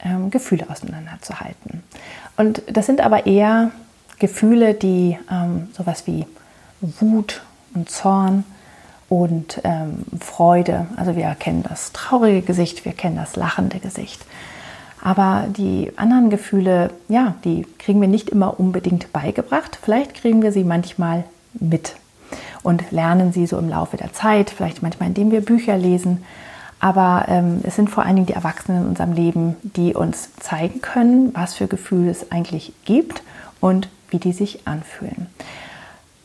ähm, Gefühle auseinanderzuhalten. Und das sind aber eher Gefühle, die ähm, sowas wie Wut und Zorn und ähm, Freude, also wir kennen das traurige Gesicht, wir kennen das lachende Gesicht. Aber die anderen Gefühle, ja, die kriegen wir nicht immer unbedingt beigebracht. Vielleicht kriegen wir sie manchmal mit und lernen sie so im Laufe der Zeit, vielleicht manchmal indem wir Bücher lesen aber ähm, es sind vor allen Dingen die Erwachsenen in unserem Leben, die uns zeigen können, was für Gefühle es eigentlich gibt und wie die sich anfühlen.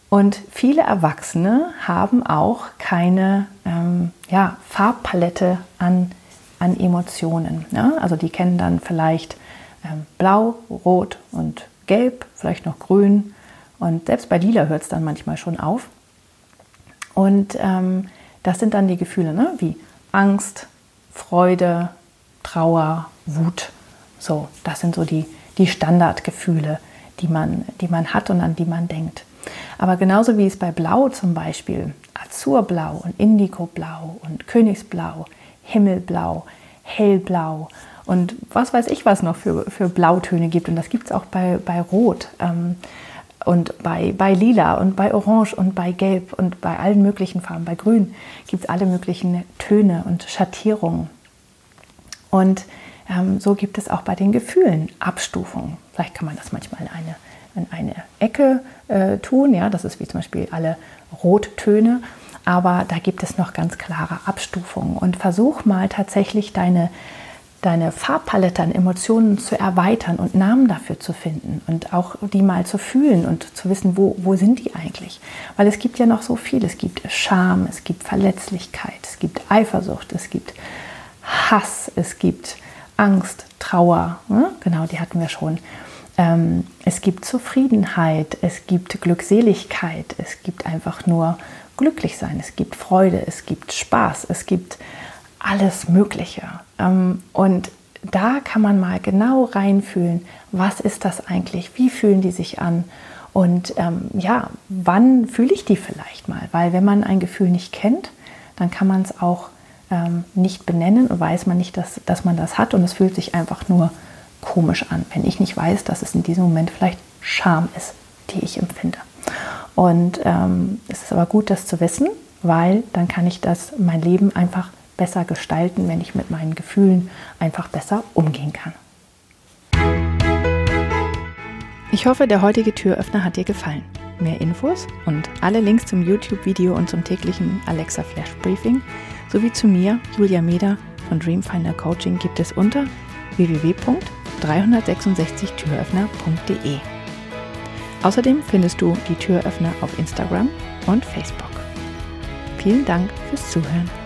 Und viele Erwachsene haben auch keine ähm, ja, Farbpalette an, an Emotionen. Ja? Also die kennen dann vielleicht ähm, Blau, Rot und Gelb, vielleicht noch Grün. Und selbst bei Lila hört es dann manchmal schon auf. Und ähm, das sind dann die Gefühle, ne? wie Angst, Freude, Trauer, Wut. So, das sind so die, die Standardgefühle, die man, die man hat und an die man denkt. Aber genauso wie es bei Blau zum Beispiel, Azurblau und Indigoblau und Königsblau, Himmelblau, Hellblau und was weiß ich was noch für, für Blautöne gibt. Und das gibt es auch bei, bei Rot. Ähm, und bei, bei Lila und bei Orange und bei Gelb und bei allen möglichen Farben, bei Grün gibt es alle möglichen Töne und Schattierungen. Und ähm, so gibt es auch bei den Gefühlen Abstufungen. Vielleicht kann man das manchmal in eine, in eine Ecke äh, tun, ja, das ist wie zum Beispiel alle Rottöne, aber da gibt es noch ganz klare Abstufungen. Und versuch mal tatsächlich deine deine Farbpalette an Emotionen zu erweitern und Namen dafür zu finden und auch die mal zu fühlen und zu wissen, wo, wo sind die eigentlich. Weil es gibt ja noch so viel. Es gibt Scham, es gibt Verletzlichkeit, es gibt Eifersucht, es gibt Hass, es gibt Angst, Trauer. Ne? Genau, die hatten wir schon. Ähm, es gibt Zufriedenheit, es gibt Glückseligkeit, es gibt einfach nur glücklich sein, es gibt Freude, es gibt Spaß, es gibt alles Mögliche. Ähm, und da kann man mal genau reinfühlen, was ist das eigentlich, wie fühlen die sich an und ähm, ja, wann fühle ich die vielleicht mal? Weil wenn man ein Gefühl nicht kennt, dann kann man es auch ähm, nicht benennen und weiß man nicht, dass, dass man das hat und es fühlt sich einfach nur komisch an, wenn ich nicht weiß, dass es in diesem Moment vielleicht Scham ist, die ich empfinde. Und ähm, es ist aber gut, das zu wissen, weil dann kann ich das mein Leben einfach besser gestalten, wenn ich mit meinen Gefühlen einfach besser umgehen kann. Ich hoffe, der heutige Türöffner hat dir gefallen. Mehr Infos und alle Links zum YouTube-Video und zum täglichen Alexa Flash Briefing sowie zu mir, Julia Meder von Dreamfinder Coaching gibt es unter www.366türöffner.de. Außerdem findest du die Türöffner auf Instagram und Facebook. Vielen Dank fürs Zuhören.